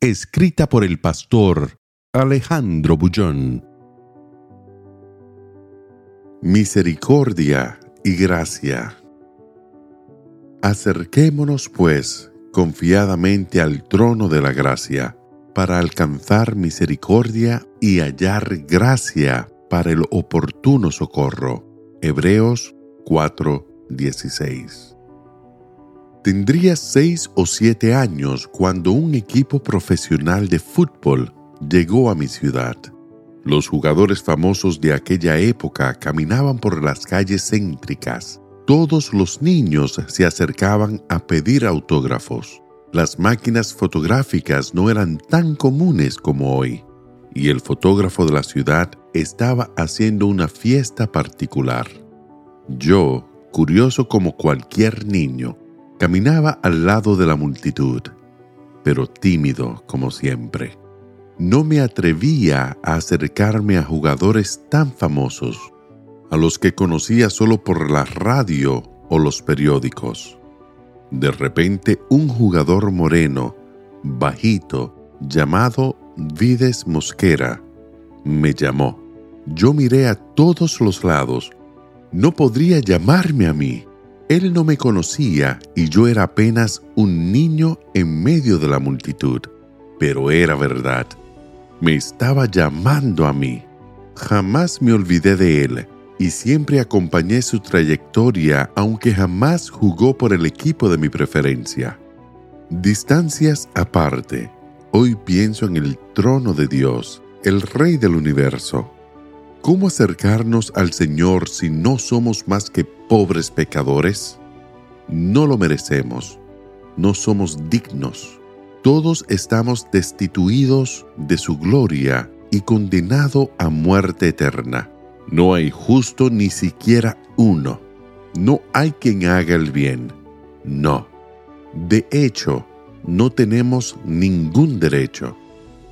Escrita por el pastor Alejandro Bullón. Misericordia y gracia. Acerquémonos, pues, confiadamente al trono de la gracia, para alcanzar misericordia y hallar gracia para el oportuno socorro. Hebreos 4:16 Tendría seis o siete años cuando un equipo profesional de fútbol llegó a mi ciudad. Los jugadores famosos de aquella época caminaban por las calles céntricas. Todos los niños se acercaban a pedir autógrafos. Las máquinas fotográficas no eran tan comunes como hoy, y el fotógrafo de la ciudad estaba haciendo una fiesta particular. Yo, curioso como cualquier niño, Caminaba al lado de la multitud, pero tímido como siempre. No me atrevía a acercarme a jugadores tan famosos, a los que conocía solo por la radio o los periódicos. De repente un jugador moreno, bajito, llamado Vides Mosquera, me llamó. Yo miré a todos los lados. No podría llamarme a mí. Él no me conocía y yo era apenas un niño en medio de la multitud, pero era verdad. Me estaba llamando a mí. Jamás me olvidé de él y siempre acompañé su trayectoria aunque jamás jugó por el equipo de mi preferencia. Distancias aparte, hoy pienso en el trono de Dios, el Rey del universo ¿Cómo acercarnos al Señor si no somos más que pobres pecadores? No lo merecemos, no somos dignos. Todos estamos destituidos de su gloria y condenado a muerte eterna. No hay justo ni siquiera uno. No hay quien haga el bien. No. De hecho, no tenemos ningún derecho.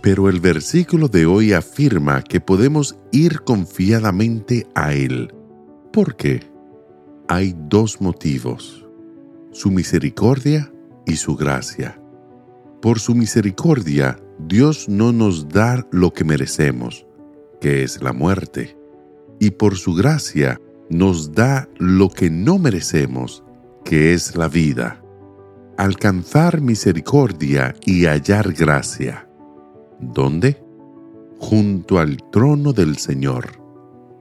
Pero el versículo de hoy afirma que podemos ir confiadamente a Él. ¿Por qué? Hay dos motivos, su misericordia y su gracia. Por su misericordia, Dios no nos da lo que merecemos, que es la muerte, y por su gracia nos da lo que no merecemos, que es la vida. Alcanzar misericordia y hallar gracia. ¿Dónde? Junto al trono del Señor.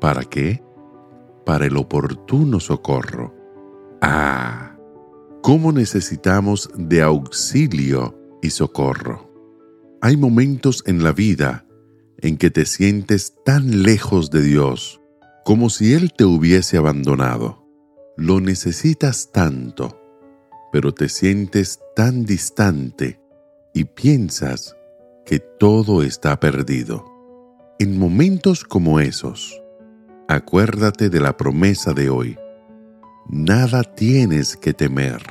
¿Para qué? Para el oportuno socorro. Ah, ¿cómo necesitamos de auxilio y socorro? Hay momentos en la vida en que te sientes tan lejos de Dios como si Él te hubiese abandonado. Lo necesitas tanto, pero te sientes tan distante y piensas que todo está perdido. En momentos como esos, acuérdate de la promesa de hoy. Nada tienes que temer.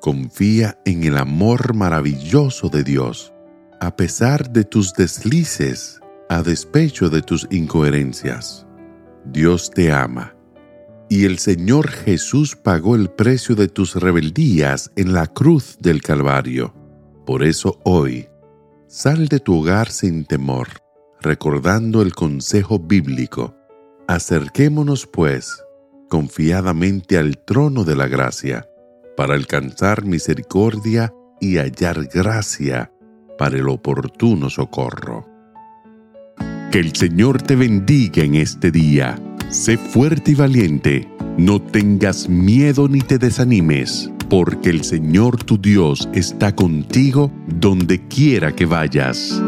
Confía en el amor maravilloso de Dios, a pesar de tus deslices, a despecho de tus incoherencias. Dios te ama. Y el Señor Jesús pagó el precio de tus rebeldías en la cruz del Calvario. Por eso hoy, Sal de tu hogar sin temor, recordando el consejo bíblico. Acerquémonos, pues, confiadamente al trono de la gracia, para alcanzar misericordia y hallar gracia para el oportuno socorro. Que el Señor te bendiga en este día. Sé fuerte y valiente. No tengas miedo ni te desanimes porque el Señor tu Dios está contigo donde quiera que vayas.